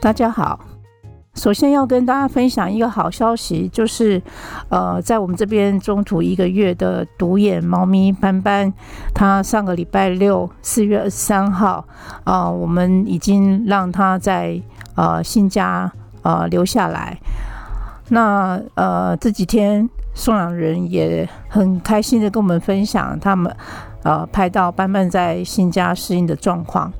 大家好，首先要跟大家分享一个好消息，就是呃，在我们这边中途一个月的独眼猫咪斑斑，它上个礼拜六四月二十三号啊，我们已经让它在呃新家呃留下来。那呃这几天送养人也很开心的跟我们分享，他们呃拍到斑斑在新家适应的状况。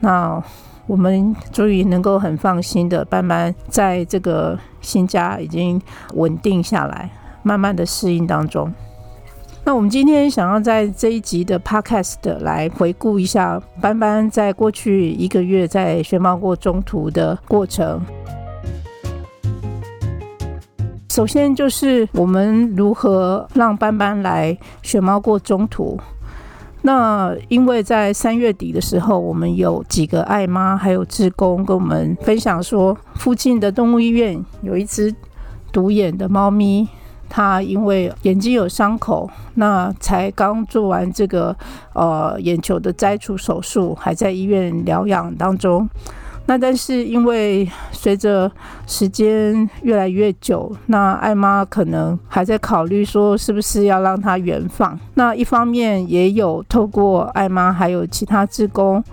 那我们终于能够很放心的，斑斑在这个新家已经稳定下来，慢慢的适应当中。那我们今天想要在这一集的 Podcast 来回顾一下斑斑在过去一个月在学猫过中途的过程。首先就是我们如何让斑斑来学猫过中途。那因为在三月底的时候，我们有几个爱妈还有志工跟我们分享说，附近的动物医院有一只独眼的猫咪，它因为眼睛有伤口，那才刚做完这个呃眼球的摘除手术，还在医院疗养当中。那但是因为随着时间越来越久，那艾妈可能还在考虑说是不是要让它原放。那一方面也有透过艾妈还有其他职工，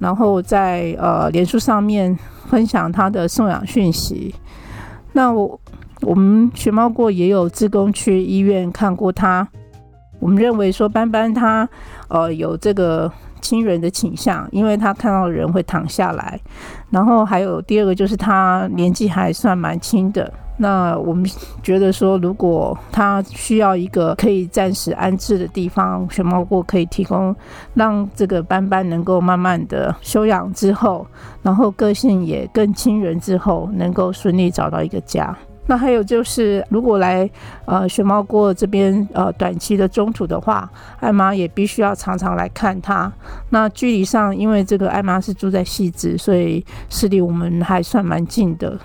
然后在呃脸书上面分享他的送养讯息。那我我们学猫过也有职工去医院看过他，我们认为说斑斑他呃有这个。亲人的倾向，因为他看到人会躺下来，然后还有第二个就是他年纪还算蛮轻的。那我们觉得说，如果他需要一个可以暂时安置的地方，熊猫过可以提供，让这个斑斑能够慢慢的休养之后，然后个性也更亲人之后，能够顺利找到一个家。那还有就是，如果来呃熊猫过这边呃短期的中途的话，艾妈也必须要常常来看它。那距离上，因为这个艾妈是住在细致，所以是离我们还算蛮近的。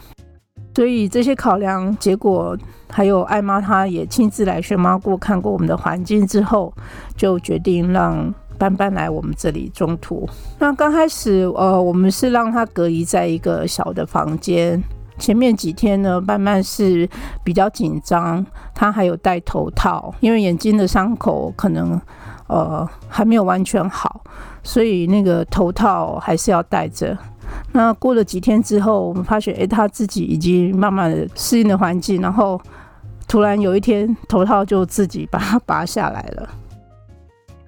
所以这些考量结果，还有艾妈她也亲自来熊猫过看过我们的环境之后，就决定让斑斑来我们这里中途。那刚开始呃，我们是让他隔离在一个小的房间。前面几天呢，慢慢是比较紧张，他还有戴头套，因为眼睛的伤口可能呃还没有完全好，所以那个头套还是要戴着。那过了几天之后，我们发现，诶，他自己已经慢慢的适应了环境，然后突然有一天头套就自己把它拔下来了。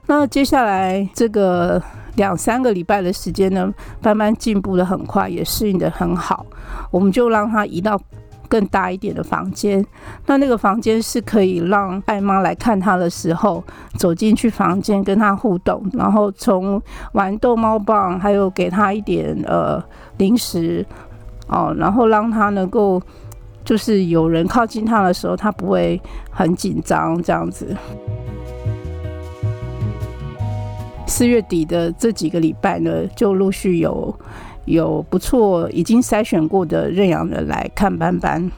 那接下来这个。两三个礼拜的时间呢，慢慢进步的很快，也适应的很好。我们就让他移到更大一点的房间。那那个房间是可以让爱妈来看他的时候，走进去房间跟他互动，然后从玩逗猫棒，还有给他一点呃零食哦，然后让他能够就是有人靠近他的时候，他不会很紧张这样子。四月底的这几个礼拜呢，就陆续有有不错已经筛选过的认养人来看斑斑。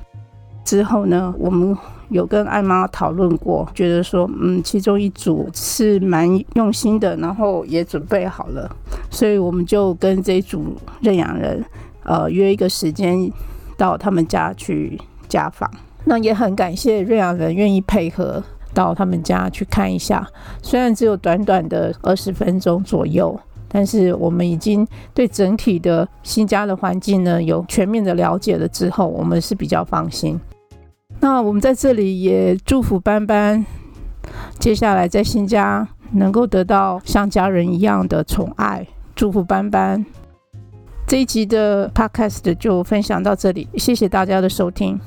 之后呢，我们有跟艾妈讨论过，觉得说，嗯，其中一组是蛮用心的，然后也准备好了，所以我们就跟这一组认养人，呃，约一个时间到他们家去家访。那也很感谢认养人愿意配合。到他们家去看一下，虽然只有短短的二十分钟左右，但是我们已经对整体的新家的环境呢有全面的了解了之后，我们是比较放心。那我们在这里也祝福斑斑，接下来在新家能够得到像家人一样的宠爱，祝福斑斑。这一集的 podcast 就分享到这里，谢谢大家的收听。